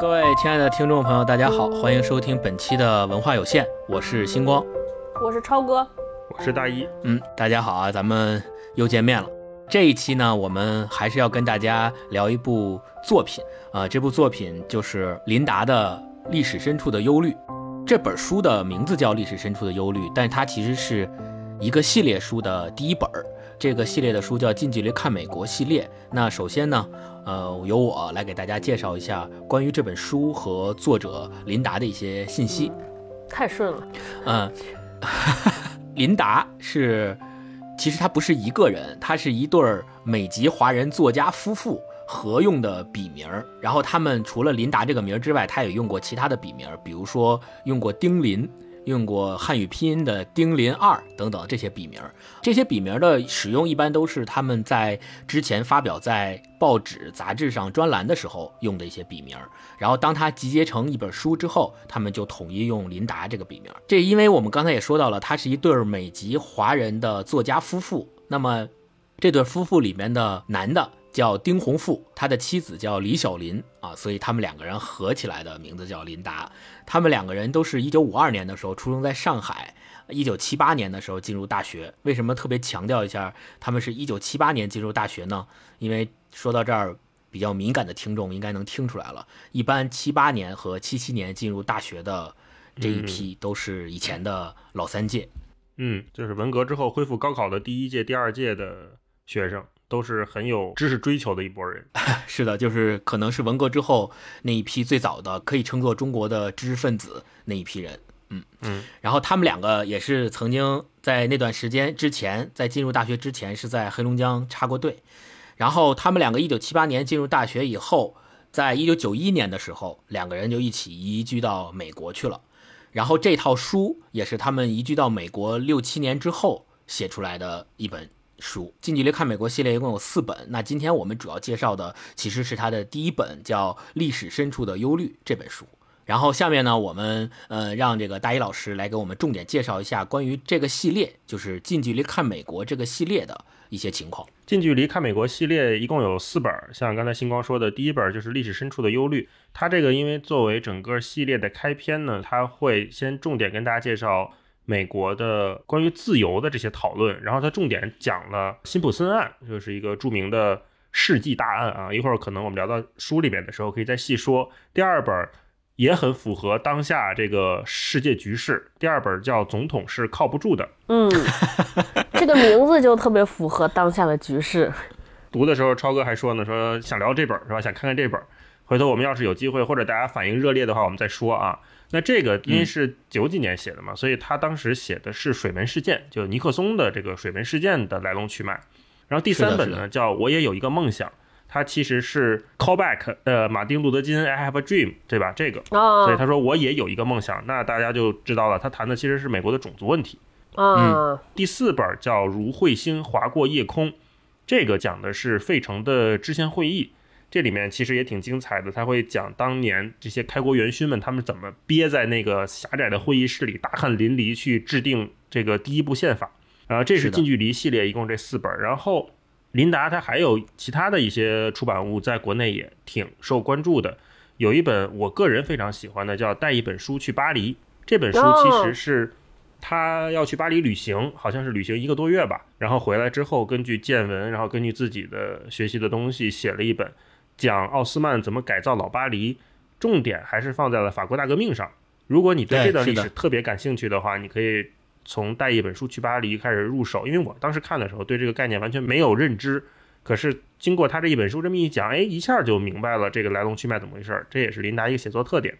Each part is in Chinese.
各位亲爱的听众朋友，大家好，欢迎收听本期的文化有限，我是星光，我是超哥，我是大一。嗯，大家好啊，咱们又见面了。这一期呢，我们还是要跟大家聊一部作品啊，这部作品就是林达的《历史深处的忧虑》。这本书的名字叫《历史深处的忧虑》，但是它其实是一个系列书的第一本儿。这个系列的书叫《近距离看美国》系列。那首先呢，呃，由我来给大家介绍一下关于这本书和作者琳达的一些信息。太顺了，嗯，琳达是。其实他不是一个人，他是一对美籍华人作家夫妇合用的笔名儿然后他们除了琳达这个名儿之外，他也用过其他的笔名，比如说用过丁林。用过汉语拼音的丁林二等等这些笔名，这些笔名的使用一般都是他们在之前发表在报纸、杂志上专栏的时候用的一些笔名。然后当他集结成一本书之后，他们就统一用林达这个笔名。这因为我们刚才也说到了，他是一对美籍华人的作家夫妇。那么这对夫妇里面的男的。叫丁洪富，他的妻子叫李小林啊，所以他们两个人合起来的名字叫林达。他们两个人都是一九五二年的时候出生在上海，一九七八年的时候进入大学。为什么特别强调一下他们是一九七八年进入大学呢？因为说到这儿，比较敏感的听众应该能听出来了。一般七八年和七七年进入大学的这一批都是以前的老三届，嗯，就是文革之后恢复高考的第一届、第二届的学生。都是很有知识追求的一波人，是的，就是可能是文革之后那一批最早的可以称作中国的知识分子那一批人，嗯嗯，然后他们两个也是曾经在那段时间之前，在进入大学之前是在黑龙江插过队，然后他们两个一九七八年进入大学以后，在一九九一年的时候，两个人就一起移居到美国去了，然后这套书也是他们移居到美国六七年之后写出来的一本。书近距离看美国系列一共有四本，那今天我们主要介绍的其实是它的第一本，叫《历史深处的忧虑》这本书。然后下面呢，我们呃让这个大一老师来给我们重点介绍一下关于这个系列，就是近距离看美国这个系列的一些情况。近距离看美国系列一共有四本，像刚才星光说的，第一本就是《历史深处的忧虑》，它这个因为作为整个系列的开篇呢，它会先重点跟大家介绍。美国的关于自由的这些讨论，然后他重点讲了辛普森案，就是一个著名的世纪大案啊。一会儿可能我们聊到书里面的时候，可以再细说。第二本也很符合当下这个世界局势，第二本叫《总统是靠不住的》。嗯，这个名字就特别符合当下的局势。读的时候，超哥还说呢，说想聊这本是吧？想看看这本。回头我们要是有机会，或者大家反应热烈的话，我们再说啊。那这个因为是九几年写的嘛，所以他当时写的是水门事件，就尼克松的这个水门事件的来龙去脉。然后第三本呢叫我也有一个梦想，它其实是 callback 呃马丁路德金 I have a dream 对吧？这个，所以他说我也有一个梦想，那大家就知道了，他谈的其实是美国的种族问题。嗯，第四本叫如彗星划过夜空，这个讲的是费城的制宪会议。这里面其实也挺精彩的，他会讲当年这些开国元勋们他们怎么憋在那个狭窄的会议室里，大汗淋漓去制定这个第一部宪法。然后这是近距离系列，一共这四本。然后林达他还有其他的一些出版物，在国内也挺受关注的。有一本我个人非常喜欢的，叫《带一本书去巴黎》。这本书其实是他要去巴黎旅行，好像是旅行一个多月吧。然后回来之后，根据见闻，然后根据自己的学习的东西，写了一本。讲奥斯曼怎么改造老巴黎，重点还是放在了法国大革命上。如果你对这段历史特别感兴趣的话，你可以从带一本书去巴黎开始入手。因为我当时看的时候对这个概念完全没有认知，可是经过他这一本书这么一讲，哎，一下就明白了这个来龙去脉怎么回事儿。这也是林达一个写作特点。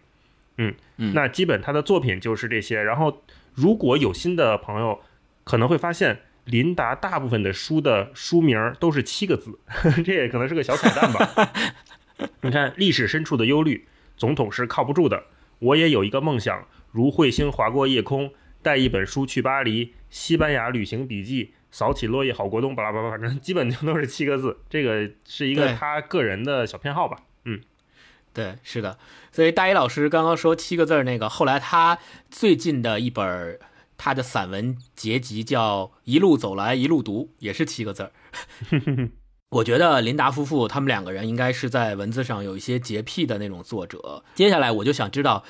嗯，那基本他的作品就是这些。然后如果有新的朋友，可能会发现。林达大部分的书的书名都是七个字，这也可能是个小彩蛋吧。你看，历史深处的忧虑，总统是靠不住的。我也有一个梦想，如彗星划过夜空，带一本书去巴黎，西班牙旅行笔记，扫起落叶好过冬，巴拉巴拉，反正基本就都是七个字。这个是一个他个人的小偏好吧？嗯，对，是的。所以大一老师刚刚说七个字那个，后来他最近的一本。他的散文结集叫《一路走来一路读》，也是七个字儿。我觉得琳达夫妇他们两个人应该是在文字上有一些洁癖的那种作者。接下来我就想知道，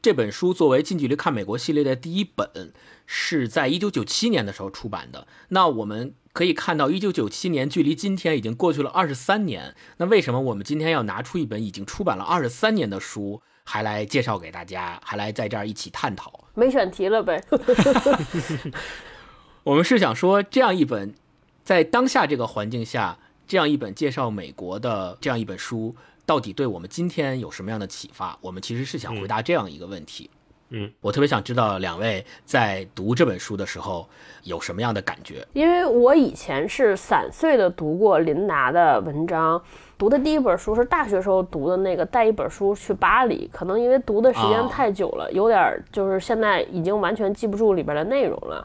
这本书作为近距离看美国系列的第一本，是在一九九七年的时候出版的。那我们可以看到，一九九七年距离今天已经过去了二十三年。那为什么我们今天要拿出一本已经出版了二十三年的书，还来介绍给大家，还来在这儿一起探讨？没选题了呗。我们是想说，这样一本在当下这个环境下。这样一本介绍美国的这样一本书，到底对我们今天有什么样的启发？我们其实是想回答这样一个问题。嗯，我特别想知道两位在读这本书的时候有什么样的感觉？因为我以前是散碎的读过林达的文章，读的第一本书是大学时候读的那个带一本书去巴黎，可能因为读的时间太久了，有点就是现在已经完全记不住里边的内容了。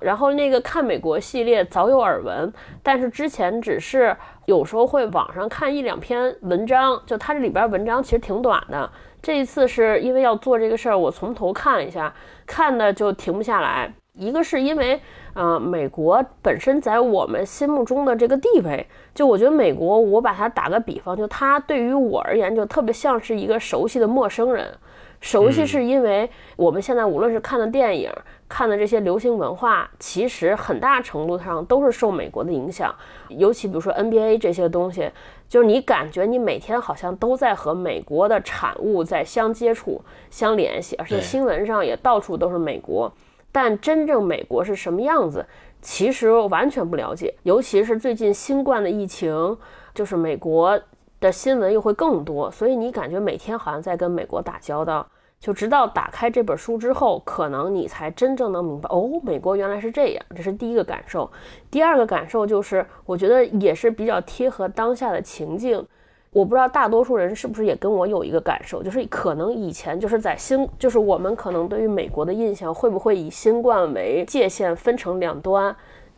然后那个看美国系列早有耳闻，但是之前只是有时候会网上看一两篇文章，就它这里边文章其实挺短的。这一次是因为要做这个事儿，我从头看了一下，看的就停不下来。一个是因为，呃，美国本身在我们心目中的这个地位，就我觉得美国，我把它打个比方，就它对于我而言，就特别像是一个熟悉的陌生人。熟悉是因为我们现在无论是看的电影。看的这些流行文化，其实很大程度上都是受美国的影响，尤其比如说 NBA 这些东西，就是你感觉你每天好像都在和美国的产物在相接触、相联系，而且新闻上也到处都是美国。但真正美国是什么样子，其实完全不了解。尤其是最近新冠的疫情，就是美国的新闻又会更多，所以你感觉每天好像在跟美国打交道。就直到打开这本书之后，可能你才真正能明白哦，美国原来是这样。这是第一个感受。第二个感受就是，我觉得也是比较贴合当下的情境。我不知道大多数人是不是也跟我有一个感受，就是可能以前就是在新，就是我们可能对于美国的印象会不会以新冠为界限分成两端。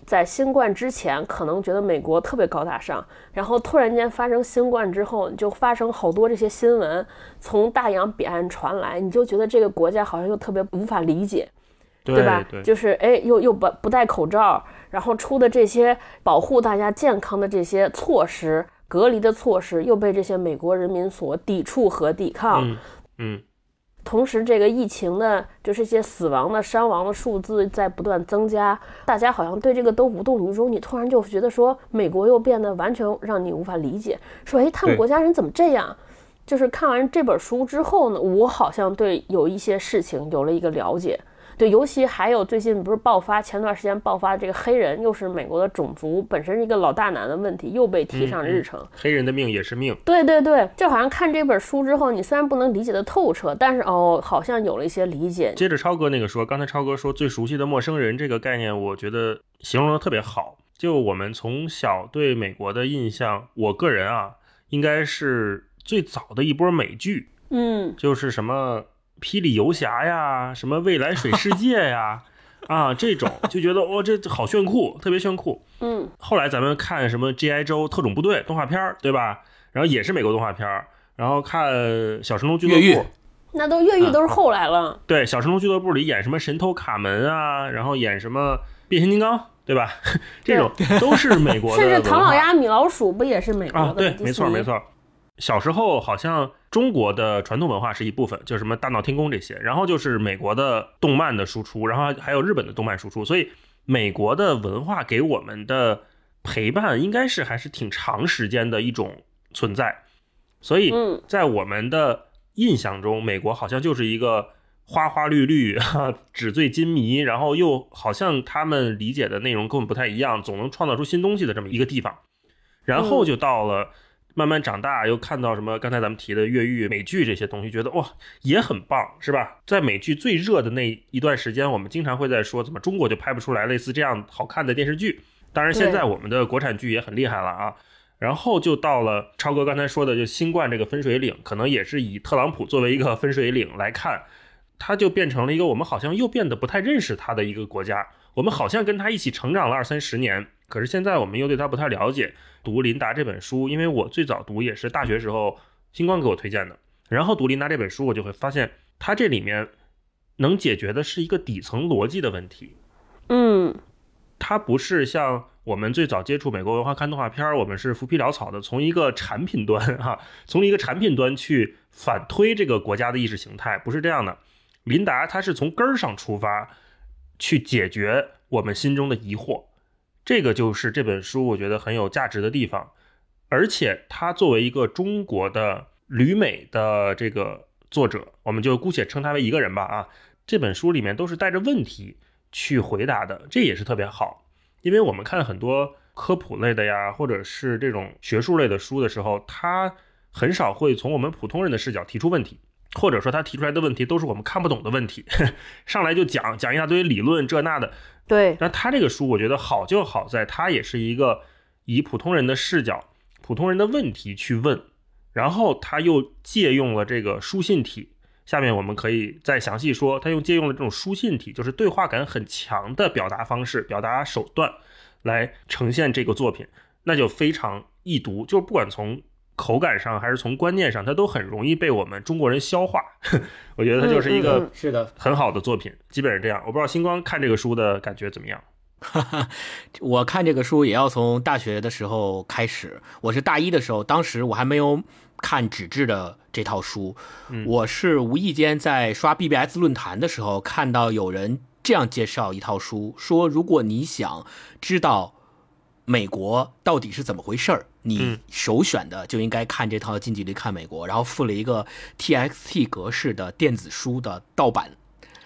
在新冠之前，可能觉得美国特别高大上，然后突然间发生新冠之后，就发生好多这些新闻从大洋彼岸传来，你就觉得这个国家好像又特别无法理解，对吧？就是哎，又又不不戴口罩，然后出的这些保护大家健康的这些措施、隔离的措施，又被这些美国人民所抵触和抵抗，嗯。同时，这个疫情的，就是一些死亡的、伤亡的数字在不断增加，大家好像对这个都无动于衷。你突然就觉得说，美国又变得完全让你无法理解，说，哎，他们国家人怎么这样？就是看完这本书之后呢，我好像对有一些事情有了一个了解。对，尤其还有最近不是爆发，前段时间爆发这个黑人，又是美国的种族本身是一个老大难的问题，又被提上日程。黑人的命也是命。对对对，就好像看这本书之后，你虽然不能理解的透彻，但是哦，好像有了一些理解。接着超哥那个说，刚才超哥说最熟悉的陌生人这个概念，我觉得形容的特别好。就我们从小对美国的印象，我个人啊，应该是最早的一波美剧，嗯，就是什么。霹雳游侠呀，什么未来水世界呀，啊，这种就觉得哇，这好炫酷，特别炫酷。嗯，后来咱们看什么 G.I. 周特种部队动画片对吧？然后也是美国动画片然后看小神龙俱乐部，那都越狱都是后来了。对，小神龙俱乐部里演什么神偷卡门啊，然后演什么变形金刚，对吧？这种都是美国的。甚至唐老鸭、米老鼠不也是美国的？啊，对，没错没错。小时候好像中国的传统文化是一部分，就什么大闹天宫这些，然后就是美国的动漫的输出，然后还有日本的动漫输出，所以美国的文化给我们的陪伴应该是还是挺长时间的一种存在。所以在我们的印象中，美国好像就是一个花花绿绿、纸醉金迷，然后又好像他们理解的内容跟我们不太一样，总能创造出新东西的这么一个地方。然后就到了。慢慢长大，又看到什么？刚才咱们提的越狱、美剧这些东西，觉得哇也很棒，是吧？在美剧最热的那一段时间，我们经常会在说，怎么中国就拍不出来类似这样好看的电视剧？当然，现在我们的国产剧也很厉害了啊。然后就到了超哥刚才说的，就新冠这个分水岭，可能也是以特朗普作为一个分水岭来看，它就变成了一个我们好像又变得不太认识他的一个国家。我们好像跟他一起成长了二三十年，可是现在我们又对他不太了解。读琳达这本书，因为我最早读也是大学时候星光给我推荐的，然后读琳达这本书，我就会发现，它这里面能解决的是一个底层逻辑的问题。嗯，它不是像我们最早接触美国文化看动画片儿，我们是浮皮潦草的，从一个产品端哈，从一个产品端去反推这个国家的意识形态，不是这样的。琳达他是从根儿上出发，去解决我们心中的疑惑，这个就是这本书我觉得很有价值的地方。而且他作为一个中国的旅美的这个作者，我们就姑且称他为一个人吧啊。这本书里面都是带着问题去回答的，这也是特别好。因为我们看很多科普类的呀，或者是这种学术类的书的时候，他很少会从我们普通人的视角提出问题，或者说他提出来的问题都是我们看不懂的问题，上来就讲讲一大堆理论这那的。对，那他这个书我觉得好就好在，他也是一个以普通人的视角、普通人的问题去问，然后他又借用了这个书信体。下面我们可以再详细说，他用借用了这种书信体，就是对话感很强的表达方式、表达手段来呈现这个作品，那就非常易读。就不管从口感上还是从观念上，它都很容易被我们中国人消化。我觉得它就是一个是的很好的作品，基本是这样。我不知道星光看这个书的感觉怎么样。我看这个书也要从大学的时候开始，我是大一的时候，当时我还没有。看纸质的这套书，我是无意间在刷 BBS 论坛的时候看到有人这样介绍一套书，说如果你想知道美国到底是怎么回事儿，你首选的就应该看这套《近距离看美国》，然后附了一个 TXT 格式的电子书的盗版。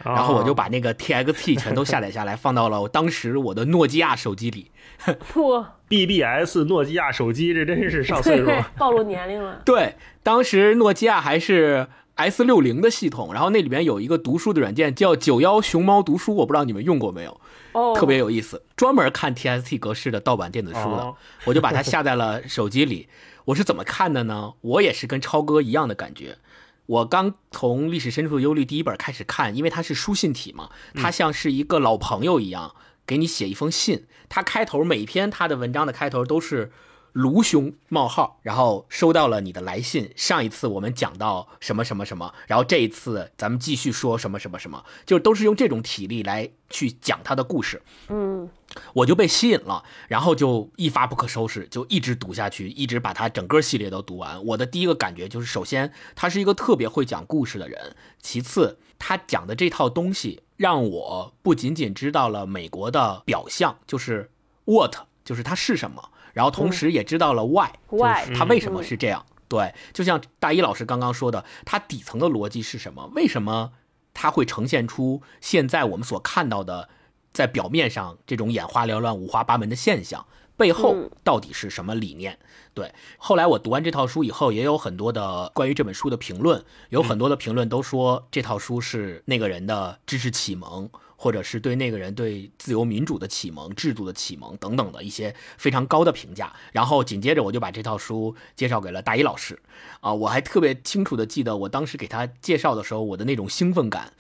然后我就把那个 TXT 全都下载下来，放到了我当时我的诺基亚手机里。哇，BBS 诺基亚手机，这真是上岁数，暴露年龄了。对，当时诺基亚还是 S 六零的系统，然后那里面有一个读书的软件叫九幺熊猫读书，我不知道你们用过没有？哦，特别有意思，专门看 TST 格式的盗版电子书的，我就把它下在了手机里。我是怎么看的呢？我也是跟超哥一样的感觉。我刚从《历史深处的忧虑》第一本开始看，因为它是书信体嘛，它像是一个老朋友一样给你写一封信。它开头每篇它的文章的开头都是。卢兄冒号，然后收到了你的来信。上一次我们讲到什么什么什么，然后这一次咱们继续说什么什么什么，就都是用这种体力来去讲他的故事。嗯，我就被吸引了，然后就一发不可收拾，就一直读下去，一直把他整个系列都读完。我的第一个感觉就是，首先他是一个特别会讲故事的人，其次他讲的这套东西让我不仅仅知道了美国的表象，就是 what，就是它是什么。然后同时也知道了 why，why 他为什么是这样？对，就像大一老师刚刚说的，他底层的逻辑是什么？为什么他会呈现出现在我们所看到的，在表面上这种眼花缭乱、五花八门的现象？背后到底是什么理念？对，后来我读完这套书以后，也有很多的关于这本书的评论，有很多的评论都说这套书是那个人的知识启蒙。或者是对那个人对自由民主的启蒙、制度的启蒙等等的一些非常高的评价，然后紧接着我就把这套书介绍给了大一老师，啊，我还特别清楚的记得我当时给他介绍的时候，我的那种兴奋感，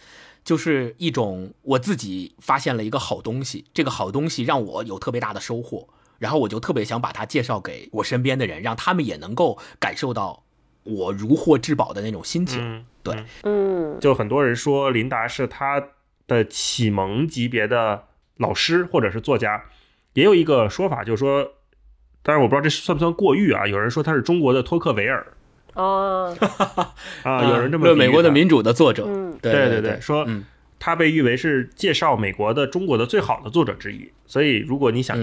就是一种我自己发现了一个好东西，这个好东西让我有特别大的收获，然后我就特别想把它介绍给我身边的人，让他们也能够感受到我如获至宝的那种心情。对，嗯，就很多人说琳达是他。的启蒙级别的老师或者是作家，也有一个说法，就是说，当然我不知道这算不算过誉啊。有人说他是中国的托克维尔，哦，啊，有人这么论美国的民主的作者，对对对，说他被誉为是介绍美国的中国的最好的作者之一。所以如果你想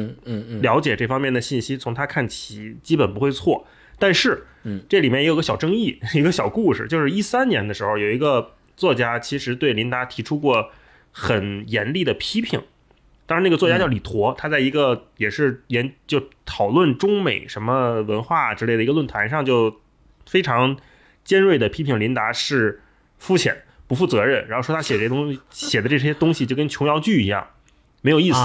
了解这方面的信息，从他看起基本不会错。但是，嗯，这里面也有个小争议，一个小故事，就是一三年的时候，有一个作家其实对琳达提出过。很严厉的批评，当然那个作家叫李陀，他在一个也是研就讨论中美什么文化之类的一个论坛上，就非常尖锐的批评琳达是肤浅、不负责任，然后说他写这东西写的这些东西就跟琼瑶剧一样，没有意思，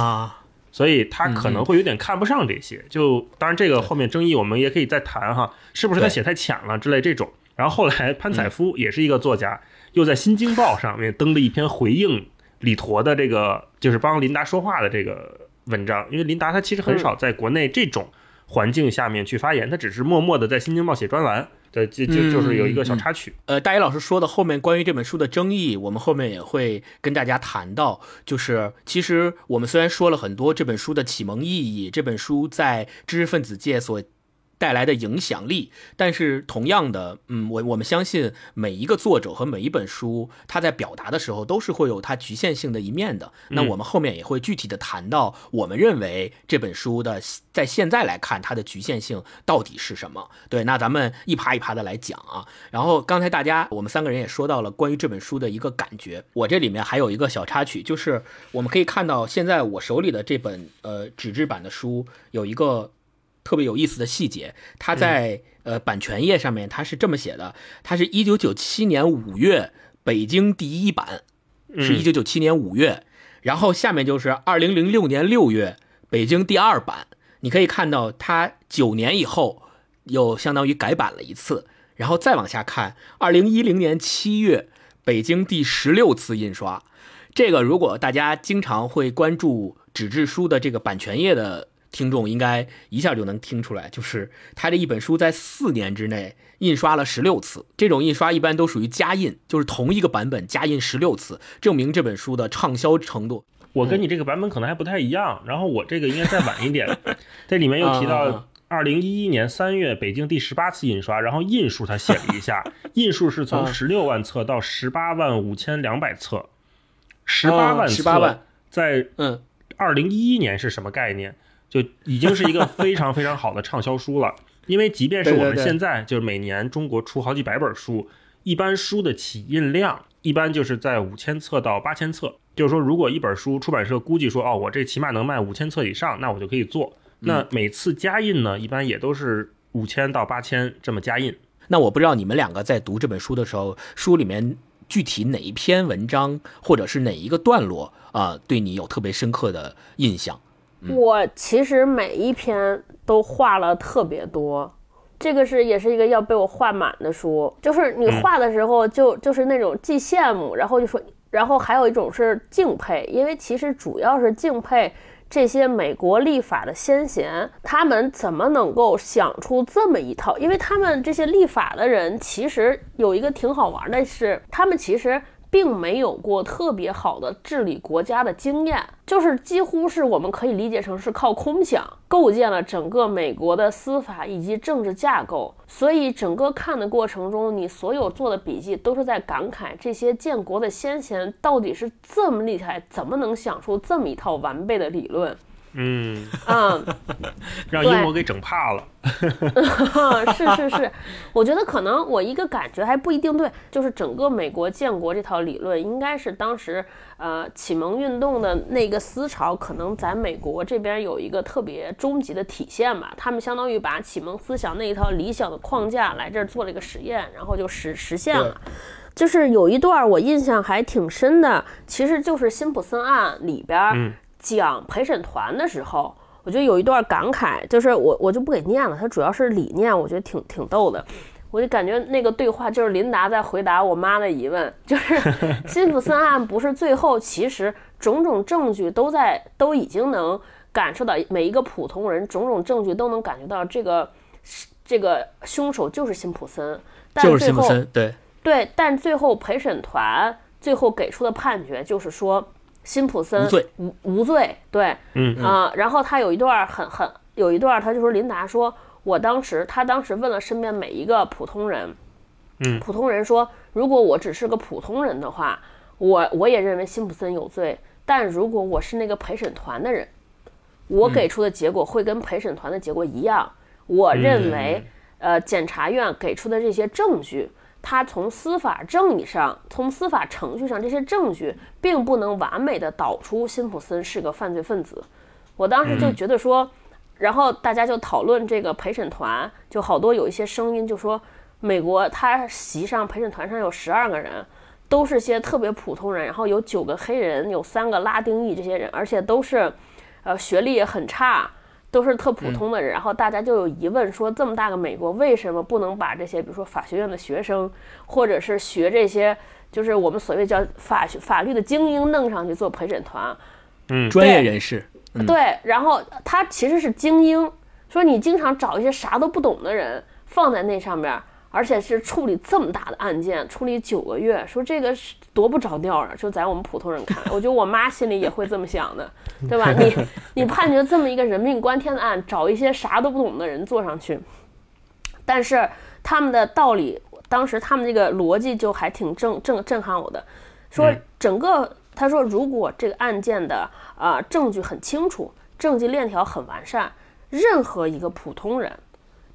所以他可能会有点看不上这些。就当然这个后面争议我们也可以再谈哈，是不是他写太浅了之类这种。然后后来潘采夫也是一个作家，又在《新京报》上面登了一篇回应。李陀的这个就是帮琳达说话的这个文章，因为琳达她其实很少在国内这种环境下面去发言，她只是默默的在《新京报》写专栏，对，就就就是有一个小插曲。呃，大一老师说的后面关于这本书的争议，我们后面也会跟大家谈到。就是其实我们虽然说了很多这本书的启蒙意义，这本书在知识分子界所。带来的影响力，但是同样的，嗯，我我们相信每一个作者和每一本书，他在表达的时候都是会有它局限性的一面的。那我们后面也会具体的谈到，我们认为这本书的在现在来看它的局限性到底是什么？对，那咱们一趴一趴的来讲啊。然后刚才大家我们三个人也说到了关于这本书的一个感觉，我这里面还有一个小插曲，就是我们可以看到现在我手里的这本呃纸质版的书有一个。特别有意思的细节，它在呃版权页上面，它是这么写的：，它是一九九七年五月北京第一版，是一九九七年五月，然后下面就是二零零六年六月北京第二版。你可以看到，它九年以后又相当于改版了一次，然后再往下看，二零一零年七月北京第十六次印刷。这个如果大家经常会关注纸质书的这个版权页的。听众应该一下就能听出来，就是他这一本书在四年之内印刷了十六次。这种印刷一般都属于加印，就是同一个版本加印十六次，证明这本书的畅销程度。我跟你这个版本可能还不太一样，然后我这个应该再晚一点。这里面又提到 二零一一年三月北京第十八次印刷，然后印数他写了一下，印数是从十六万册到十八万五千两百册，十八万册在嗯二零一一年是什么概念？就已经是一个非常非常好的畅销书了，因为即便是我们现在就是每年中国出好几百本书，一般书的起印量一般就是在五千册到八千册。就是说，如果一本书出版社估计说，哦，我这起码能卖五千册以上，那我就可以做。那每次加印呢，一般也都是五千到八千这么加印。那我不知道你们两个在读这本书的时候，书里面具体哪一篇文章或者是哪一个段落啊，对你有特别深刻的印象？我其实每一篇都画了特别多，这个是也是一个要被我画满的书。就是你画的时候，就就是那种既羡慕，然后就说，然后还有一种是敬佩，因为其实主要是敬佩这些美国立法的先贤，他们怎么能够想出这么一套？因为他们这些立法的人，其实有一个挺好玩的是，他们其实。并没有过特别好的治理国家的经验，就是几乎是我们可以理解成是靠空想构建了整个美国的司法以及政治架构。所以整个看的过程中，你所有做的笔记都是在感慨这些建国的先贤到底是这么厉害，怎么能想出这么一套完备的理论。嗯嗯，让英国给整怕了。是是是，我觉得可能我一个感觉还不一定对，就是整个美国建国这套理论，应该是当时呃启蒙运动的那个思潮，可能在美国这边有一个特别终极的体现吧。他们相当于把启蒙思想那一套理想的框架来这儿做了一个实验，然后就实实现了。就是有一段我印象还挺深的，其实就是辛普森案里边。讲陪审团的时候，我觉得有一段感慨，就是我我就不给念了，它主要是理念，我觉得挺挺逗的。我就感觉那个对话就是琳达在回答我妈的疑问，就是 辛普森案不是最后其实种种证据都在都已经能感受到每一个普通人种种证据都能感觉到这个这个凶手就是辛普森，就是辛普森，对对，但最后陪审团最后给出的判决就是说。辛普森无罪，无无罪，对，嗯啊，然后他有一段很很有一段，他就说琳达说，我当时他当时问了身边每一个普通人，嗯，普通人说，如果我只是个普通人的话，我我也认为辛普森有罪，但如果我是那个陪审团的人，我给出的结果会跟陪审团的结果一样，我认为，呃，检察院给出的这些证据。他从司法正义上，从司法程序上，这些证据并不能完美的导出辛普森是个犯罪分子。我当时就觉得说，然后大家就讨论这个陪审团，就好多有一些声音就说，美国他席上陪审团上有十二个人，都是些特别普通人，然后有九个黑人，有三个拉丁裔这些人，而且都是，呃，学历也很差。都是特普通的人，然后大家就有疑问说，这么大个美国，为什么不能把这些，比如说法学院的学生，或者是学这些，就是我们所谓叫法学法律的精英弄上去做陪审团？嗯，专业人士。对，然后他其实是精英，说你经常找一些啥都不懂的人放在那上面，而且是处理这么大的案件，处理九个月，说这个是多不着调啊！就在我们普通人看，我觉得我妈心里也会这么想的，对吧？你你判决这么一个人命关天的案，找一些啥都不懂的人坐上去，但是他们的道理，当时他们这个逻辑就还挺震震震撼我的，说整个他说如果这个案件的啊证据很清楚，证据链条很完善，任何一个普通人。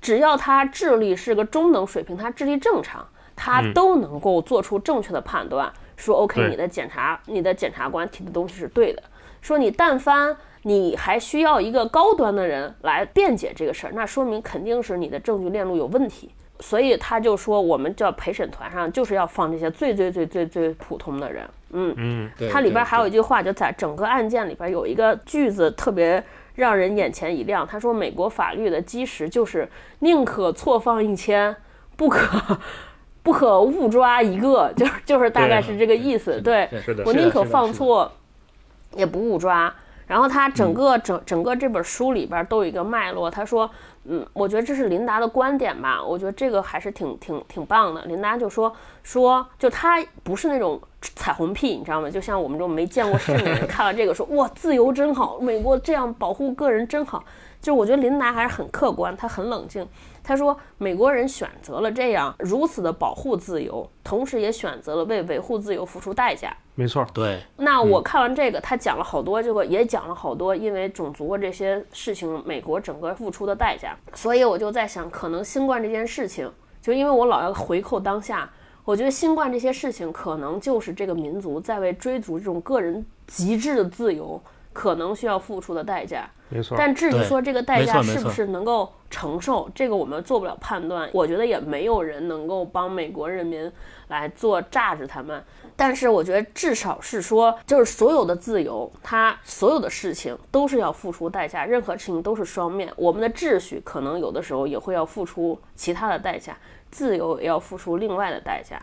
只要他智力是个中等水平，他智力正常，他都能够做出正确的判断，说 OK，你的检察，你的检察官提的东西是对的。说你但凡你还需要一个高端的人来辩解这个事儿，那说明肯定是你的证据链路有问题。所以他就说，我们叫陪审团上就是要放这些最最最最最普通的人。嗯嗯，它里边还有一句话，就在整个案件里边有一个句子特别。让人眼前一亮。他说：“美国法律的基石就是宁可错放一千，不可 不可误抓一个，就是就是大概是这个意思。对我宁可放错，也不误抓。”然后他整个整整个这本书里边都有一个脉络。他说：“嗯，我觉得这是琳达的观点吧。我觉得这个还是挺挺挺棒的。”琳达就说：“说就他不是那种彩虹屁，你知道吗？就像我们这种没见过世面的人 看了这个说哇，自由真好，美国这样保护个人真好。就我觉得琳达还是很客观，他很冷静。”他说：“美国人选择了这样如此的保护自由，同时也选择了为维护自由付出代价。没错，对。那我看完这个，他讲了好多，这个也讲了好多，因为种族这些事情，美国整个付出的代价。所以我就在想，可能新冠这件事情，就因为我老要回扣当下，我觉得新冠这些事情，可能就是这个民族在为追逐这种个人极致的自由，可能需要付出的代价。”没错，但至于说这个代价是不是能够承受，这个我们做不了判断。我觉得也没有人能够帮美国人民来做榨着他们。但是我觉得至少是说，就是所有的自由，它所有的事情都是要付出代价，任何事情都是双面。我们的秩序可能有的时候也会要付出其他的代价，自由也要付出另外的代价。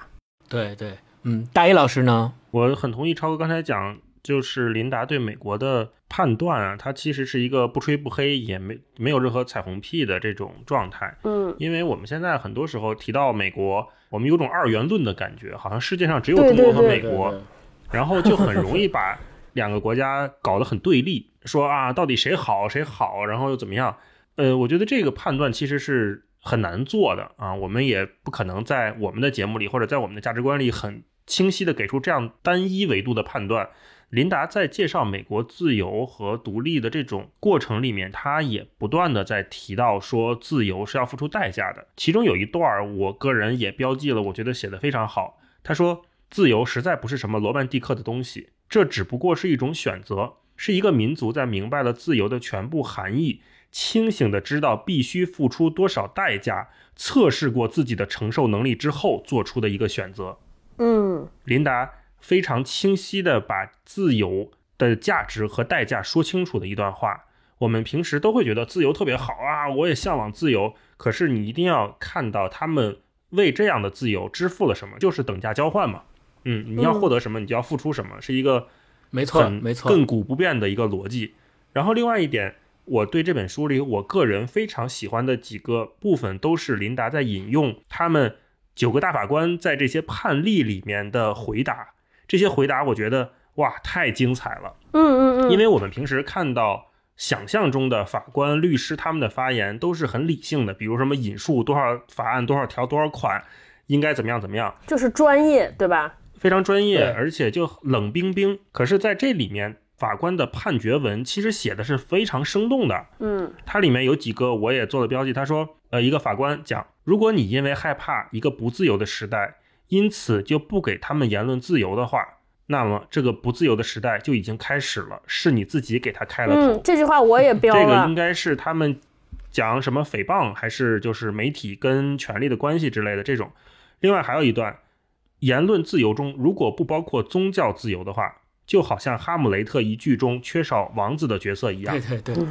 对对，嗯，大一老师呢？我很同意超哥刚才讲。就是琳达对美国的判断啊，它其实是一个不吹不黑，也没没有任何彩虹屁的这种状态。嗯，因为我们现在很多时候提到美国，我们有种二元论的感觉，好像世界上只有中国和美国，然后就很容易 把两个国家搞得很对立，说啊，到底谁好谁好，然后又怎么样？呃，我觉得这个判断其实是很难做的啊，我们也不可能在我们的节目里或者在我们的价值观里很清晰的给出这样单一维度的判断。琳达在介绍美国自由和独立的这种过程里面，他也不断的在提到说自由是要付出代价的。其中有一段儿，我个人也标记了，我觉得写的非常好。他说：“自由实在不是什么罗曼蒂克的东西，这只不过是一种选择，是一个民族在明白了自由的全部含义，清醒的知道必须付出多少代价，测试过自己的承受能力之后做出的一个选择。”嗯，琳达。非常清晰的把自由的价值和代价说清楚的一段话。我们平时都会觉得自由特别好啊，我也向往自由。可是你一定要看到他们为这样的自由支付了什么，就是等价交换嘛。嗯，你要获得什么，你就要付出什么，是一个没错没错亘古不变的一个逻辑。然后另外一点，我对这本书里我个人非常喜欢的几个部分，都是琳达在引用他们九个大法官在这些判例里面的回答。这些回答我觉得哇太精彩了，嗯嗯嗯，因为我们平时看到想象中的法官、律师他们的发言都是很理性的，比如什么引述多少法案、多少条、多少款，应该怎么样怎么样，就是专业对吧？非常专业，而且就冷冰冰。可是在这里面，法官的判决文其实写的是非常生动的，嗯，它里面有几个我也做了标记。他说，呃，一个法官讲，如果你因为害怕一个不自由的时代。因此，就不给他们言论自由的话，那么这个不自由的时代就已经开始了，是你自己给他开了头。嗯，这句话我也 标了。这个应该是他们讲什么诽谤，还是就是媒体跟权力的关系之类的这种。另外还有一段，言论自由中如果不包括宗教自由的话，就好像哈姆雷特一剧中缺少王子的角色一样。对对对，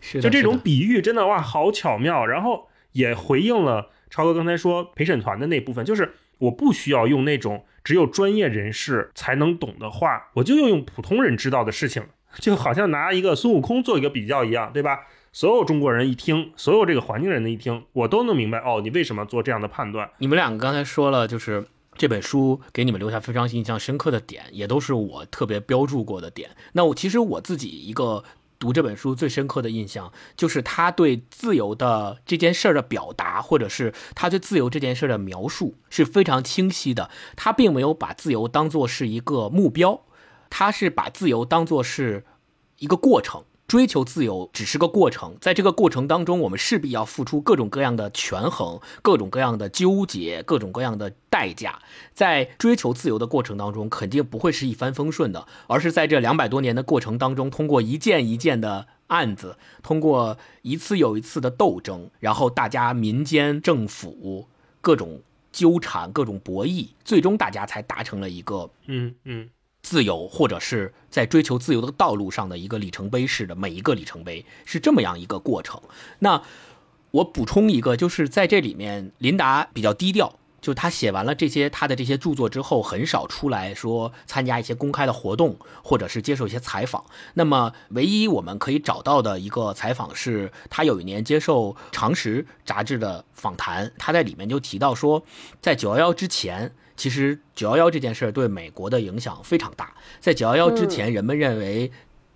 是就这种比喻真的哇，好巧妙。然后也回应了超哥刚才说陪审团的那部分，就是。我不需要用那种只有专业人士才能懂的话，我就要用普通人知道的事情，就好像拿一个孙悟空做一个比较一样，对吧？所有中国人一听，所有这个环境人的一听，我都能明白哦，你为什么做这样的判断？你们两个刚才说了，就是这本书给你们留下非常印象深刻的点，也都是我特别标注过的点。那我其实我自己一个读这本书最深刻的印象，就是他对自由的这件事儿的表达，或者是他对自由这件事儿的描述是非常清晰的。他并没有把自由当做是一个目标，他是把自由当做是一个过程。追求自由只是个过程，在这个过程当中，我们势必要付出各种各样的权衡、各种各样的纠结、各种各样的代价。在追求自由的过程当中，肯定不会是一帆风顺的，而是在这两百多年的过程当中，通过一件一件的案子，通过一次又一次的斗争，然后大家民间、政府各种纠缠、各种博弈，最终大家才达成了一个嗯嗯。自由，或者是在追求自由的道路上的一个里程碑式的每一个里程碑，是这么样一个过程。那我补充一个，就是在这里面，琳达比较低调，就他写完了这些他的这些著作之后，很少出来说参加一些公开的活动，或者是接受一些采访。那么，唯一我们可以找到的一个采访是，他有一年接受《常识》杂志的访谈，他在里面就提到说，在九幺幺之前。其实九幺幺这件事儿对美国的影响非常大。在九幺幺之前，人们认为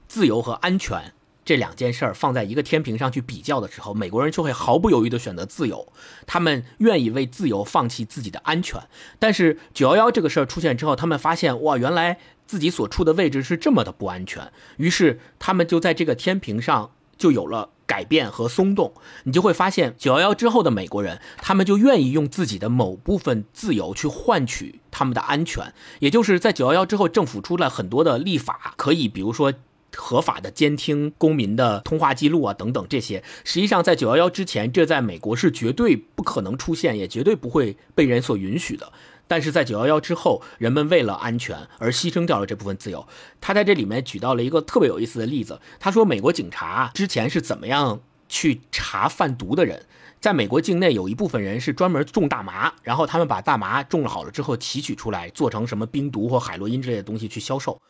自由和安全这两件事儿放在一个天平上去比较的时候，美国人就会毫不犹豫地选择自由，他们愿意为自由放弃自己的安全。但是九幺幺这个事儿出现之后，他们发现哇，原来自己所处的位置是这么的不安全，于是他们就在这个天平上就有了。改变和松动，你就会发现，九幺幺之后的美国人，他们就愿意用自己的某部分自由去换取他们的安全。也就是在九幺幺之后，政府出了很多的立法，可以比如说合法的监听公民的通话记录啊等等这些。实际上，在九幺幺之前，这在美国是绝对不可能出现，也绝对不会被人所允许的。但是在九幺幺之后，人们为了安全而牺牲掉了这部分自由。他在这里面举到了一个特别有意思的例子。他说，美国警察之前是怎么样去查贩毒的人？在美国境内，有一部分人是专门种大麻，然后他们把大麻种好了之后提取出来，做成什么冰毒或海洛因之类的东西去销售。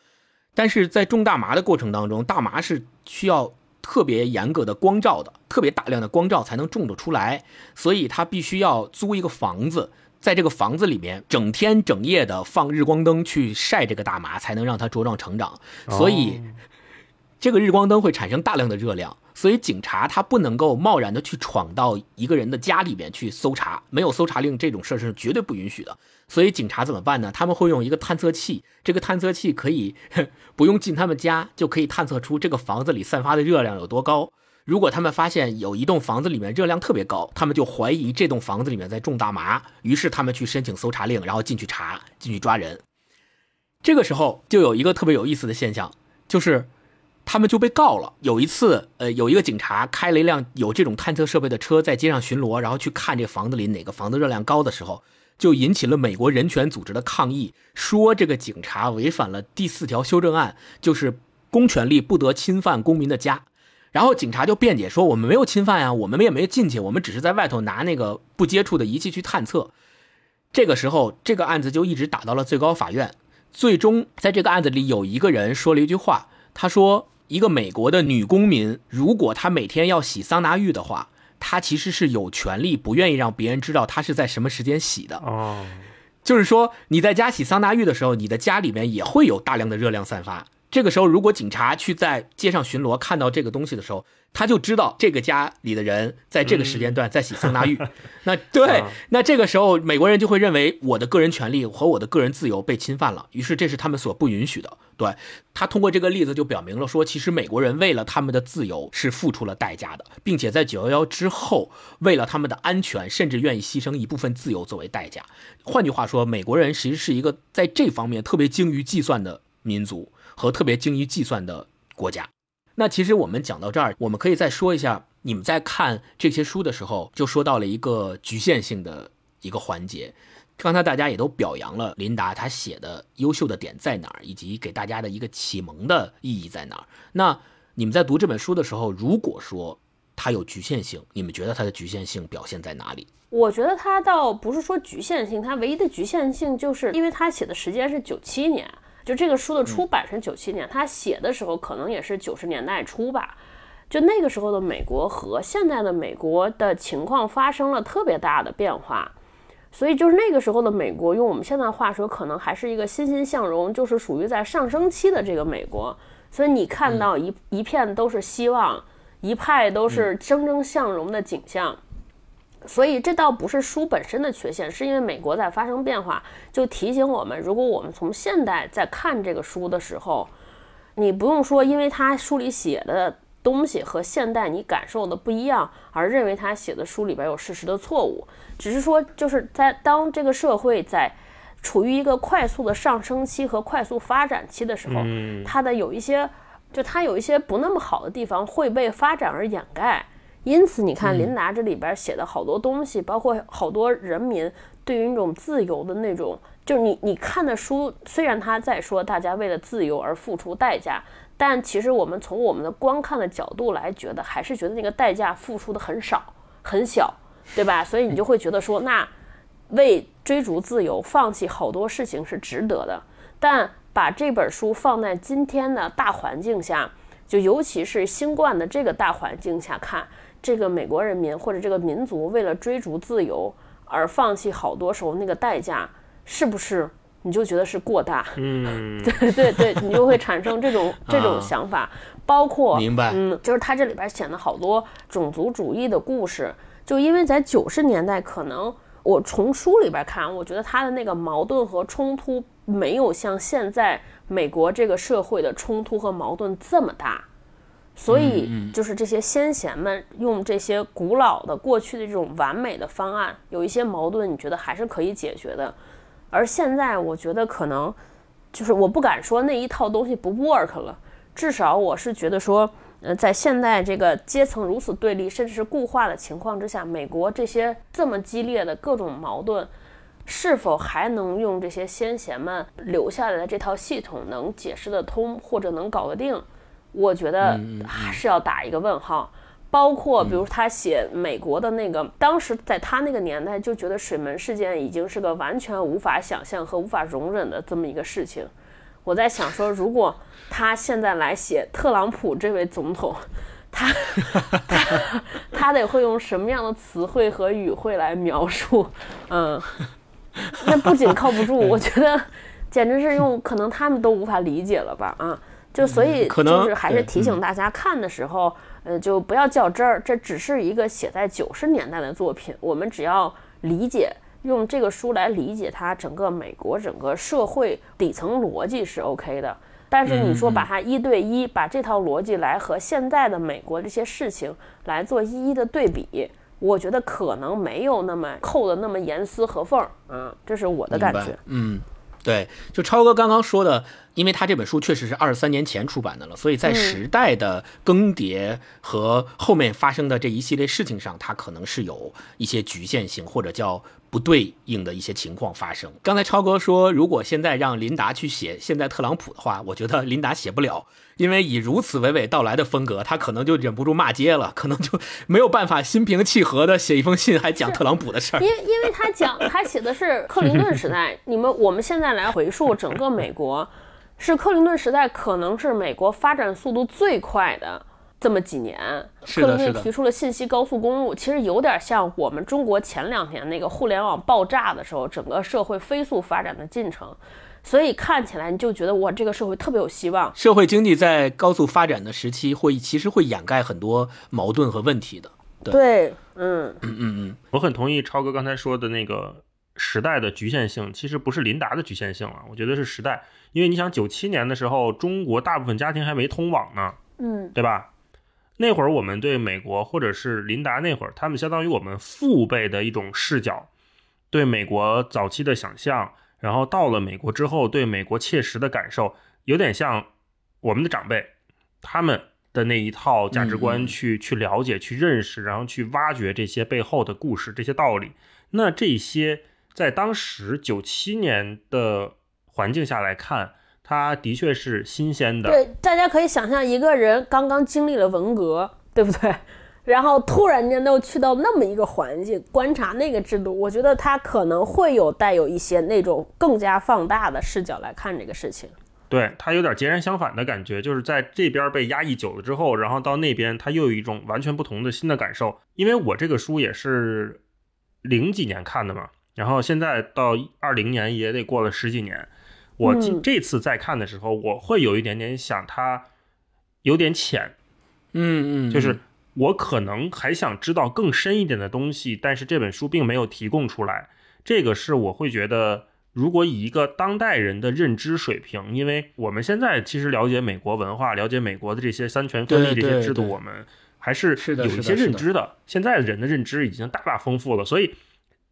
但是在种大麻的过程当中，大麻是需要特别严格的光照的，特别大量的光照才能种得出来，所以他必须要租一个房子。在这个房子里面，整天整夜的放日光灯去晒这个大麻，才能让它茁壮成长。所以，这个日光灯会产生大量的热量，所以警察他不能够贸然的去闯到一个人的家里边去搜查，没有搜查令这种事是绝对不允许的。所以警察怎么办呢？他们会用一个探测器，这个探测器可以 不用进他们家，就可以探测出这个房子里散发的热量有多高。如果他们发现有一栋房子里面热量特别高，他们就怀疑这栋房子里面在种大麻，于是他们去申请搜查令，然后进去查，进去抓人。这个时候就有一个特别有意思的现象，就是他们就被告了。有一次，呃，有一个警察开了一辆有这种探测设备的车在街上巡逻，然后去看这房子里哪个房子热量高的时候，就引起了美国人权组织的抗议，说这个警察违反了第四条修正案，就是公权力不得侵犯公民的家。然后警察就辩解说：“我们没有侵犯呀，我们也没进去，我们只是在外头拿那个不接触的仪器去探测。”这个时候，这个案子就一直打到了最高法院。最终，在这个案子里，有一个人说了一句话，他说：“一个美国的女公民，如果她每天要洗桑拿浴的话，她其实是有权利不愿意让别人知道她是在什么时间洗的。”哦，就是说你在家洗桑拿浴的时候，你的家里面也会有大量的热量散发。这个时候，如果警察去在街上巡逻，看到这个东西的时候，他就知道这个家里的人在这个时间段在洗桑拿浴。那对，那这个时候美国人就会认为我的个人权利和我的个人自由被侵犯了，于是这是他们所不允许的。对他通过这个例子就表明了说，其实美国人为了他们的自由是付出了代价的，并且在九幺幺之后，为了他们的安全，甚至愿意牺牲一部分自由作为代价。换句话说，美国人其实是一个在这方面特别精于计算的民族。和特别精于计算的国家，那其实我们讲到这儿，我们可以再说一下，你们在看这些书的时候，就说到了一个局限性的一个环节。刚才大家也都表扬了琳达，她写的优秀的点在哪儿，以及给大家的一个启蒙的意义在哪儿。那你们在读这本书的时候，如果说它有局限性，你们觉得它的局限性表现在哪里？我觉得它倒不是说局限性，它唯一的局限性就是因为它写的时间是九七年。就这个书的出版是九七年，他写的时候可能也是九十年代初吧。就那个时候的美国和现在的美国的情况发生了特别大的变化，所以就是那个时候的美国，用我们现在话说，可能还是一个欣欣向荣，就是属于在上升期的这个美国。所以你看到一一片都是希望，一派都是蒸蒸向荣的景象。所以这倒不是书本身的缺陷，是因为美国在发生变化，就提醒我们，如果我们从现代在看这个书的时候，你不用说，因为他书里写的。东西和现代你感受的不一样，而认为他写的书里边有事实的错误，只是说就是在当这个社会在处于一个快速的上升期和快速发展期的时候，它的有一些就它有一些不那么好的地方会被发展而掩盖。因此，你看琳达这里边写的好多东西，包括好多人民对于那种自由的那种，就是你你看的书，虽然他在说大家为了自由而付出代价。但其实我们从我们的观看的角度来觉得，还是觉得那个代价付出的很少很小，对吧？所以你就会觉得说，那为追逐自由放弃好多事情是值得的。但把这本书放在今天的大环境下，就尤其是新冠的这个大环境下看，这个美国人民或者这个民族为了追逐自由而放弃好多时候那个代价，是不是？你就觉得是过大，嗯，对对对，你就会产生这种 这种想法，包括明白，嗯，就是他这里边显得好多种族主义的故事，就因为在九十年代，可能我从书里边看，我觉得他的那个矛盾和冲突没有像现在美国这个社会的冲突和矛盾这么大，所以就是这些先贤们用这些古老的过去的这种完美的方案，有一些矛盾，你觉得还是可以解决的。而现在，我觉得可能就是我不敢说那一套东西不 work 了，至少我是觉得说，呃，在现在这个阶层如此对立，甚至是固化的情况之下，美国这些这么激烈的各种矛盾，是否还能用这些先贤们留下来的这套系统能解释得通，或者能搞得定？我觉得还是要打一个问号。包括，比如他写美国的那个，当时在他那个年代就觉得水门事件已经是个完全无法想象和无法容忍的这么一个事情。我在想说，如果他现在来写特朗普这位总统，他 他他得会用什么样的词汇和语汇来描述？嗯，那不仅靠不住，我觉得简直是用可能他们都无法理解了吧？啊，就所以就是还是提醒大家看的时候。呃，就不要较真儿，这只是一个写在九十年代的作品。我们只要理解，用这个书来理解它整个美国整个社会底层逻辑是 OK 的。但是你说把它一对一把这套逻辑来和现在的美国这些事情来做一一的对比，我觉得可能没有那么扣的那么严丝合缝。嗯，这是我的感觉。嗯。对，就超哥刚刚说的，因为他这本书确实是二十三年前出版的了，所以在时代的更迭和后面发生的这一系列事情上，它可能是有一些局限性，或者叫。不对应的一些情况发生。刚才超哥说，如果现在让琳达去写现在特朗普的话，我觉得琳达写不了，因为以如此娓娓道来的风格，他可能就忍不住骂街了，可能就没有办法心平气和的写一封信，还讲特朗普的事儿。因因为他讲他写的是克林顿时代，你们我们现在来回溯整个美国，是克林顿时代，可能是美国发展速度最快的。这么几年，克林顿提出了信息高速公路，其实有点像我们中国前两年那个互联网爆炸的时候，整个社会飞速发展的进程。所以看起来你就觉得哇，这个社会特别有希望。社会经济在高速发展的时期，会其实会掩盖很多矛盾和问题的。对，嗯嗯嗯嗯，我很同意超哥刚才说的那个时代的局限性，其实不是林达的局限性了，我觉得是时代。因为你想，九七年的时候，中国大部分家庭还没通网呢，嗯，对吧？那会儿我们对美国或者是琳达那会儿，他们相当于我们父辈的一种视角，对美国早期的想象，然后到了美国之后对美国切实的感受，有点像我们的长辈他们的那一套价值观去去了解、去认识，然后去挖掘这些背后的故事、这些道理。那这些在当时九七年的环境下来看。他的确是新鲜的，对，大家可以想象一个人刚刚经历了文革，对不对？然后突然间又去到那么一个环境，观察那个制度，我觉得他可能会有带有一些那种更加放大的视角来看这个事情。对他有点截然相反的感觉，就是在这边被压抑久了之后，然后到那边他又有一种完全不同的新的感受。因为我这个书也是零几年看的嘛，然后现在到二零年也得过了十几年。我这次再看的时候，我会有一点点想它有点浅，嗯嗯，就是我可能还想知道更深一点的东西，但是这本书并没有提供出来。这个是我会觉得，如果以一个当代人的认知水平，因为我们现在其实了解美国文化，了解美国的这些三权分立这些制度，我们还是有一些认知的。现在人的认知已经大大丰富了，所以。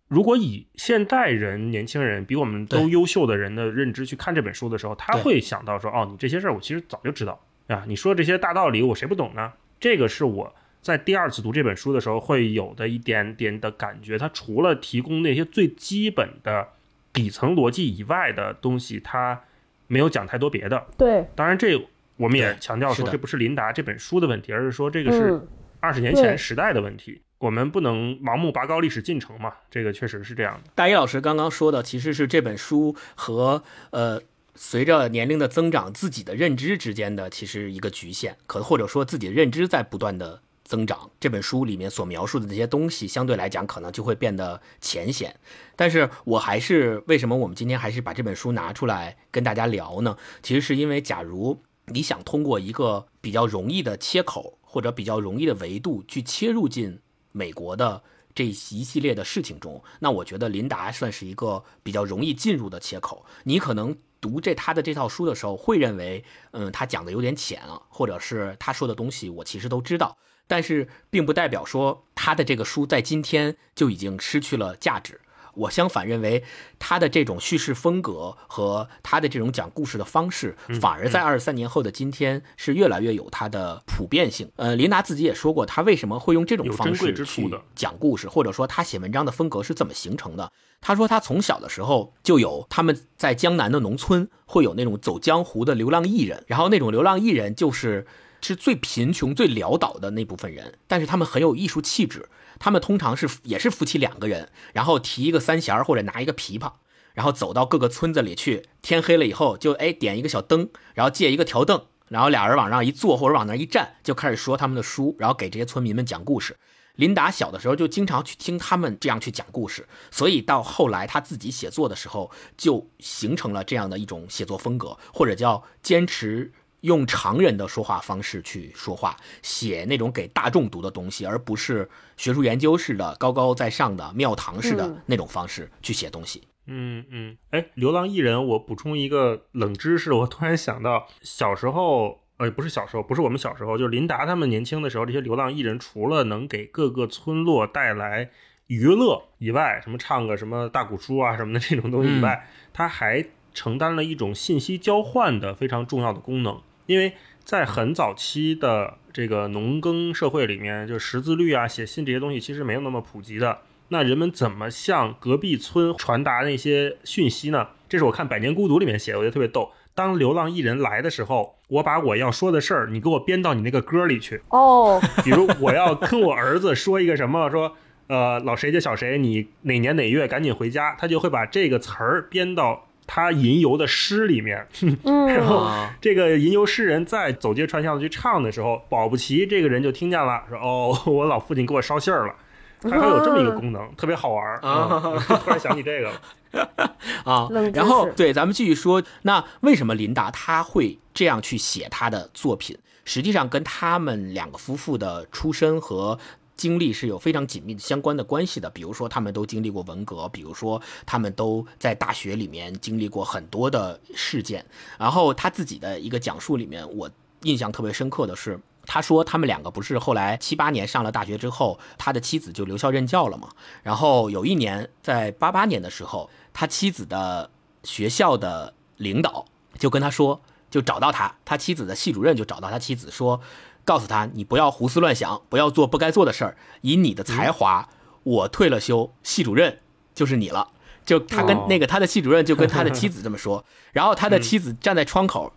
如果以现代人、年轻人比我们都优秀的人的认知去看这本书的时候，他会想到说：“哦，你这些事儿我其实早就知道啊！你说这些大道理我谁不懂呢？”这个是我在第二次读这本书的时候会有的一点点的感觉。它除了提供那些最基本的底层逻辑以外的东西，它没有讲太多别的。对，当然这我们也强调说，这不是琳达这本书的问题，而是说这个是二十年前时代的问题。我们不能盲目拔高历史进程嘛，这个确实是这样的。大一老师刚刚说的，其实是这本书和呃随着年龄的增长，自己的认知之间的其实一个局限，可或者说自己的认知在不断的增长，这本书里面所描述的这些东西，相对来讲可能就会变得浅显。但是我还是为什么我们今天还是把这本书拿出来跟大家聊呢？其实是因为，假如你想通过一个比较容易的切口或者比较容易的维度去切入进。美国的这一系列的事情中，那我觉得琳达算是一个比较容易进入的切口。你可能读这他的这套书的时候，会认为，嗯，他讲的有点浅啊，或者是他说的东西我其实都知道，但是并不代表说他的这个书在今天就已经失去了价值。我相反认为，他的这种叙事风格和他的这种讲故事的方式，反而在二十三年后的今天是越来越有它的普遍性。呃，琳达自己也说过，他为什么会用这种方式去讲故事，或者说他写文章的风格是怎么形成的？他说他从小的时候就有他们在江南的农村会有那种走江湖的流浪艺人，然后那种流浪艺人就是是最贫穷、最潦倒的那部分人，但是他们很有艺术气质。他们通常是也是夫妻两个人，然后提一个三弦或者拿一个琵琶，然后走到各个村子里去。天黑了以后，就哎点一个小灯，然后借一个条凳，然后俩人往那一坐或者往那一站，就开始说他们的书，然后给这些村民们讲故事。琳达小的时候就经常去听他们这样去讲故事，所以到后来他自己写作的时候，就形成了这样的一种写作风格，或者叫坚持。用常人的说话方式去说话，写那种给大众读的东西，而不是学术研究式的高高在上的庙堂式的那种方式去写东西。嗯嗯，哎，流浪艺人，我补充一个冷知识，我突然想到，小时候，呃，不是小时候，不是我们小时候，就是琳达他们年轻的时候，这些流浪艺人除了能给各个村落带来娱乐以外，什么唱个什么大鼓书啊什么的这种东西以外，他还承担了一种信息交换的非常重要的功能。因为在很早期的这个农耕社会里面，就识字率啊、写信这些东西其实没有那么普及的。那人们怎么向隔壁村传达那些讯息呢？这是我看《百年孤独》里面写的，我觉得特别逗。当流浪艺人来的时候，我把我要说的事儿，你给我编到你那个歌里去。哦，比如我要跟我儿子说一个什么，说呃老谁家小谁，你哪年哪月赶紧回家，他就会把这个词儿编到。他吟游的诗里面，然后这个吟游诗人在走街串巷的去唱的时候，保不齐这个人就听见了，说：“哦，我老父亲给我捎信儿了。”他还有这么一个功能，特别好玩啊！突然想起这个了 啊。然后对，咱们继续说，那为什么琳达他会这样去写他的作品？实际上跟他们两个夫妇的出身和。经历是有非常紧密的相关的关系的，比如说他们都经历过文革，比如说他们都在大学里面经历过很多的事件。然后他自己的一个讲述里面，我印象特别深刻的是，他说他们两个不是后来七八年上了大学之后，他的妻子就留校任教了嘛。然后有一年在八八年的时候，他妻子的学校的领导就跟他说，就找到他，他妻子的系主任就找到他妻子说。告诉他，你不要胡思乱想，不要做不该做的事儿。以你的才华，我退了休，系主任就是你了。就他跟那个他的系主任就跟他的妻子这么说。然后他的妻子站在窗口，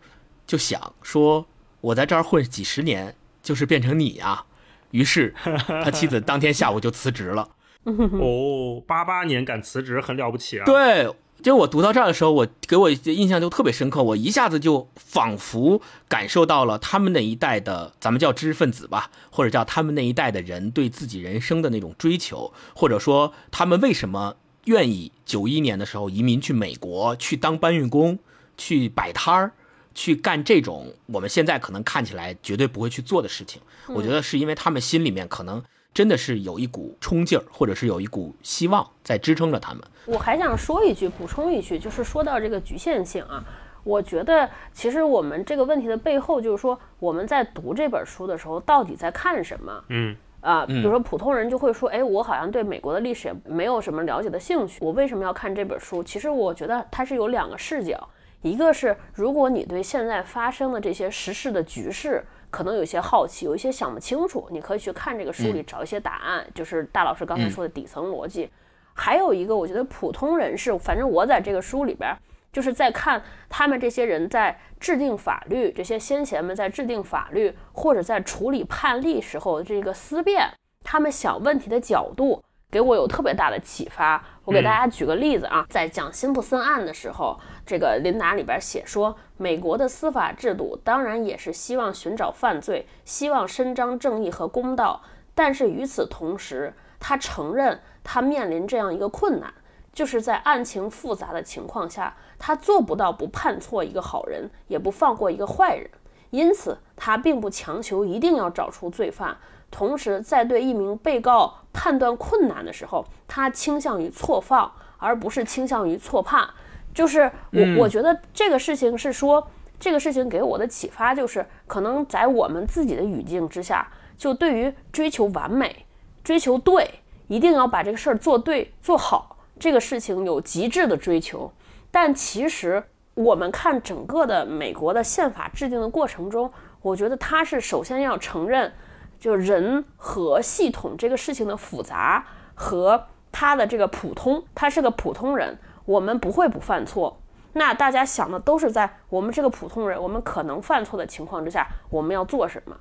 就想说：“我在这儿混几十年，就是变成你啊。”于是他妻子当天下午就辞职了。哦，八八年敢辞职很了不起啊！对，就我读到这儿的时候，我给我印象就特别深刻，我一下子就仿佛感受到了他们那一代的，咱们叫知识分子吧，或者叫他们那一代的人对自己人生的那种追求，或者说他们为什么愿意九一年的时候移民去美国去当搬运工，去摆摊儿。去干这种我们现在可能看起来绝对不会去做的事情，我觉得是因为他们心里面可能真的是有一股冲劲儿，或者是有一股希望在支撑着他们。我还想说一句，补充一句，就是说到这个局限性啊，我觉得其实我们这个问题的背后就是说我们在读这本书的时候到底在看什么？嗯啊，比如说普通人就会说，哎，我好像对美国的历史也没有什么了解的兴趣，我为什么要看这本书？其实我觉得它是有两个视角。一个是，如果你对现在发生的这些时事的局势可能有些好奇，有一些想不清楚，你可以去看这个书里找一些答案，就是大老师刚才说的底层逻辑。还有一个，我觉得普通人士，反正我在这个书里边，就是在看他们这些人在制定法律，这些先贤们在制定法律或者在处理判例时候的这个思辨，他们想问题的角度。给我有特别大的启发。我给大家举个例子啊，在讲辛普森案的时候，这个琳达里边写说，美国的司法制度当然也是希望寻找犯罪，希望伸张正义和公道，但是与此同时，他承认他面临这样一个困难，就是在案情复杂的情况下，他做不到不判错一个好人，也不放过一个坏人，因此他并不强求一定要找出罪犯。同时，在对一名被告判断困难的时候，他倾向于错放，而不是倾向于错判。就是我，我觉得这个事情是说，这个事情给我的启发就是，可能在我们自己的语境之下，就对于追求完美、追求对，一定要把这个事儿做对做好，这个事情有极致的追求。但其实，我们看整个的美国的宪法制定的过程中，我觉得他是首先要承认。就人和系统这个事情的复杂和他的这个普通，他是个普通人，我们不会不犯错。那大家想的都是在我们这个普通人，我们可能犯错的情况之下，我们要做什么？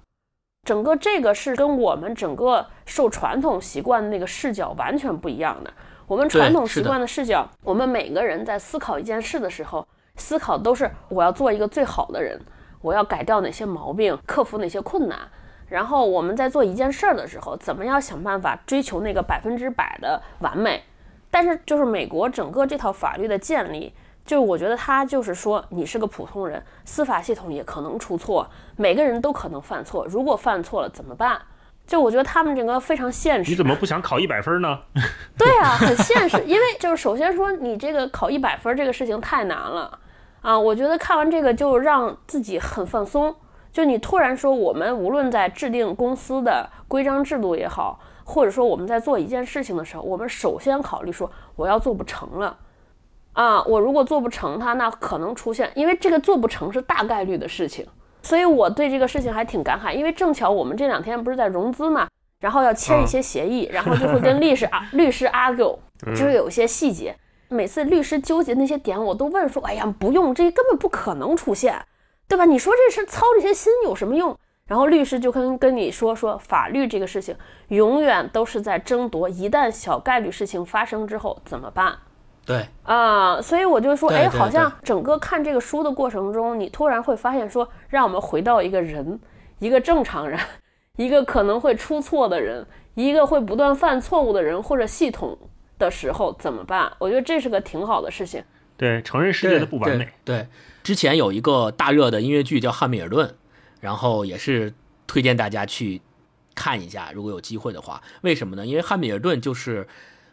整个这个是跟我们整个受传统习惯的那个视角完全不一样的。我们传统习惯的视角，我们每个人在思考一件事的时候，思考都是我要做一个最好的人，我要改掉哪些毛病，克服哪些困难。然后我们在做一件事儿的时候，怎么样想办法追求那个百分之百的完美？但是就是美国整个这套法律的建立，就我觉得他就是说，你是个普通人，司法系统也可能出错，每个人都可能犯错。如果犯错了怎么办？就我觉得他们整个非常现实。你怎么不想考一百分呢？对啊，很现实。因为就是首先说，你这个考一百分这个事情太难了啊！我觉得看完这个就让自己很放松。就你突然说，我们无论在制定公司的规章制度也好，或者说我们在做一件事情的时候，我们首先考虑说，我要做不成了，啊，我如果做不成它，那可能出现，因为这个做不成是大概率的事情，所以我对这个事情还挺感慨，因为正巧我们这两天不是在融资嘛，然后要签一些协议，然后就会跟律师啊 律师 argue，就是有一些细节，每次律师纠结那些点，我都问说，哎呀，不用，这根本不可能出现。对吧？你说这事操这些心有什么用？然后律师就跟跟你说说，法律这个事情永远都是在争夺，一旦小概率事情发生之后怎么办？对啊，所以我就说，哎，好像整个看这个书的过程中，你突然会发现说，让我们回到一个人，一个正常人，一个可能会出错的人，一个会不断犯错误的人或者系统的时候怎么办？我觉得这是个挺好的事情。对，承认世界的不完美。对。之前有一个大热的音乐剧叫《汉密尔顿》，然后也是推荐大家去看一下，如果有机会的话。为什么呢？因为汉密尔顿就是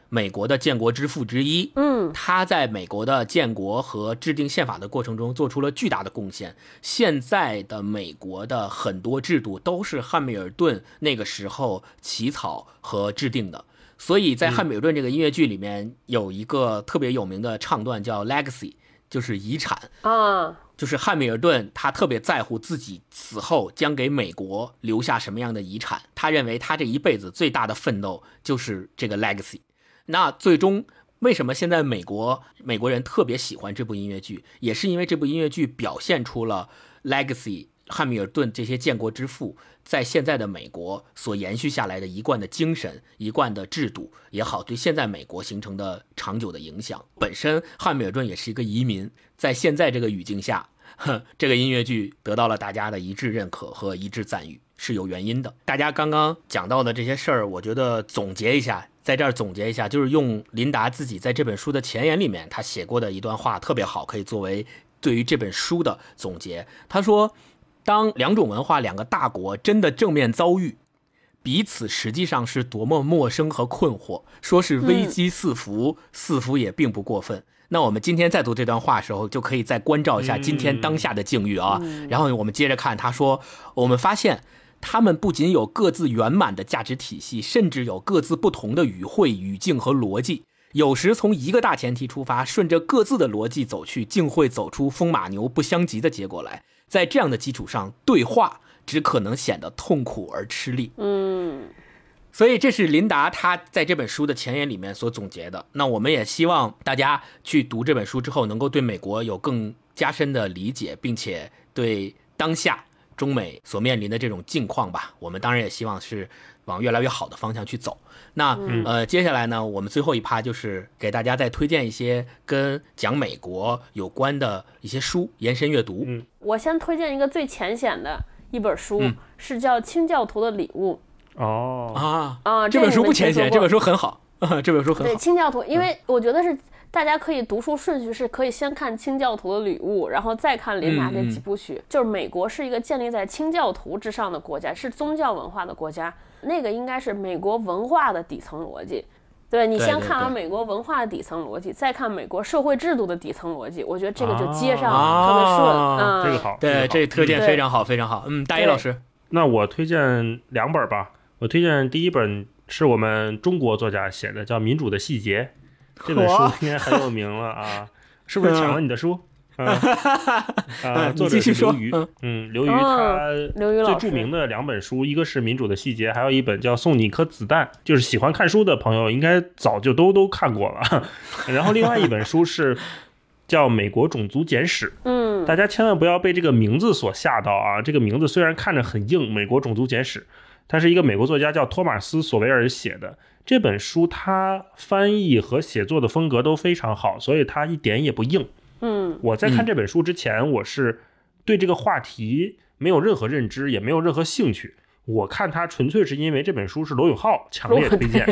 美国的建国之父之一，嗯，他在美国的建国和制定宪法的过程中做出了巨大的贡献。现在的美国的很多制度都是汉密尔顿那个时候起草和制定的，所以在汉密尔顿这个音乐剧里面有一个特别有名的唱段叫《Legacy》。就是遗产啊，就是汉密尔顿，他特别在乎自己死后将给美国留下什么样的遗产。他认为他这一辈子最大的奋斗就是这个 legacy。那最终为什么现在美国美国人特别喜欢这部音乐剧，也是因为这部音乐剧表现出了 legacy 汉密尔顿这些建国之父在现在的美国所延续下来的一贯的精神、一贯的制度也好，对现在美国形成的长久的影响。本身汉密尔顿也是一个移民，在现在这个语境下，哼，这个音乐剧得到了大家的一致认可和一致赞誉，是有原因的。大家刚刚讲到的这些事儿，我觉得总结一下，在这儿总结一下，就是用琳达自己在这本书的前言里面他写过的一段话，特别好，可以作为对于这本书的总结。他说。当两种文化、两个大国真的正面遭遇，彼此实际上是多么陌生和困惑。说是危机四伏，似乎也并不过分。那我们今天在读这段话的时候，就可以再关照一下今天当下的境遇啊。然后我们接着看，他说：“我们发现，他们不仅有各自圆满的价值体系，甚至有各自不同的语汇、语境和逻辑。有时从一个大前提出发，顺着各自的逻辑走去，竟会走出风马牛不相及的结果来。”在这样的基础上，对话只可能显得痛苦而吃力。嗯，所以这是琳达她在这本书的前言里面所总结的。那我们也希望大家去读这本书之后，能够对美国有更加深的理解，并且对当下中美所面临的这种境况吧，我们当然也希望是往越来越好的方向去走。那呃，接下来呢，我们最后一趴就是给大家再推荐一些跟讲美国有关的一些书，延伸阅读。嗯，我先推荐一个最浅显的一本书，是叫《清教徒的礼物》。哦啊啊，这本书不浅显，这本书很好，这本书很好。对，清教徒，因为我觉得是大家可以读书顺序是可以先看《清教徒的礼物》，然后再看林达这几部曲。就是美国是一个建立在清教徒之上的国家，是宗教文化的国家。那个应该是美国文化的底层逻辑，对你先看完美国文化的底层逻辑，再看美国社会制度的底层逻辑，我觉得这个就接上了，特别顺。嗯，这个好，对，这推荐非常好，非常好。嗯，大一老师，那我推荐两本吧。我推荐第一本是我们中国作家写的，叫《民主的细节》，这本书应该很有名了啊，是不是抢了你的书？啊，作者是刘瑜，嗯，刘瑜他最著名的两本书，一个是《民主的细节》，还有一本叫《送你一颗子弹》，就是喜欢看书的朋友应该早就都都看过了。然后另外一本书是叫《美国种族简史》，嗯，大家千万不要被这个名字所吓到啊！这个名字虽然看着很硬，《美国种族简史》，它是一个美国作家叫托马斯·索维尔写的这本书，他翻译和写作的风格都非常好，所以它一点也不硬。嗯，我在看这本书之前，我是对这个话题没有任何认知，也没有任何兴趣。我看它纯粹是因为这本书是罗永浩强烈推荐，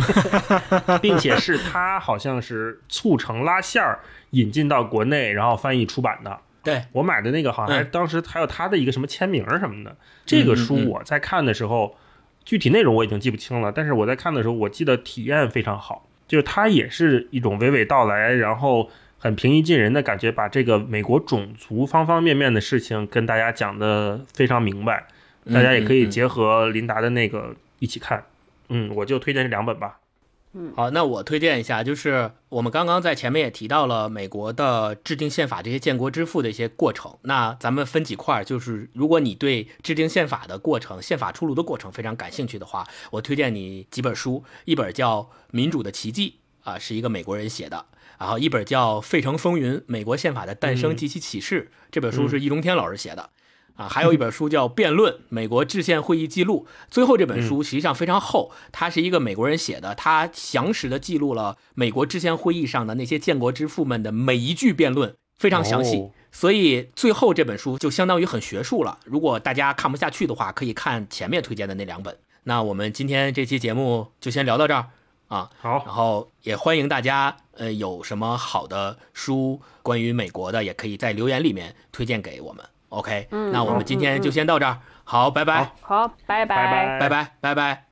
并且是他好像是促成拉线儿引进到国内，然后翻译出版的。对我买的那个好像还当时还有他的一个什么签名什么的。这个书我在看的时候，具体内容我已经记不清了，但是我在看的时候，我记得体验非常好，就是它也是一种娓娓道来，然后。很平易近人的感觉，把这个美国种族方方面面的事情跟大家讲的非常明白，大家也可以结合琳达的那个一起看。嗯，我就推荐这两本吧。嗯，好，那我推荐一下，就是我们刚刚在前面也提到了美国的制定宪法这些建国之父的一些过程。那咱们分几块，就是如果你对制定宪法的过程、宪法出炉的过程非常感兴趣的话，我推荐你几本书，一本叫《民主的奇迹》，啊，是一个美国人写的。然后一本叫《费城风云：美国宪法的诞生及其启示》，这本书是易中天老师写的，啊，还有一本书叫《辩论：美国制宪会议记录》。最后这本书实际上非常厚，它是一个美国人写的，他详实的记录了美国制宪会议上的那些建国之父们的每一句辩论，非常详细。所以最后这本书就相当于很学术了。如果大家看不下去的话，可以看前面推荐的那两本。那我们今天这期节目就先聊到这儿。啊，好，然后也欢迎大家，呃，有什么好的书关于美国的，也可以在留言里面推荐给我们。OK，嗯，那我们今天就先到这儿，好，拜拜，好，拜拜，拜拜，拜拜。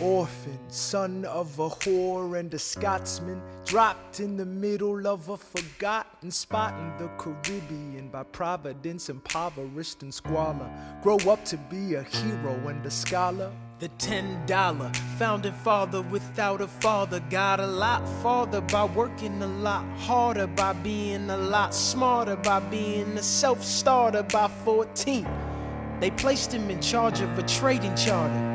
orphan, son of a whore and a Scotsman, dropped in the middle of a forgotten spot in the Caribbean by providence, impoverished and squalor. Grow up to be a hero and a scholar. The ten dollar founding father without a father got a lot farther by working a lot harder, by being a lot smarter, by being a self starter by 14. They placed him in charge of a trading charter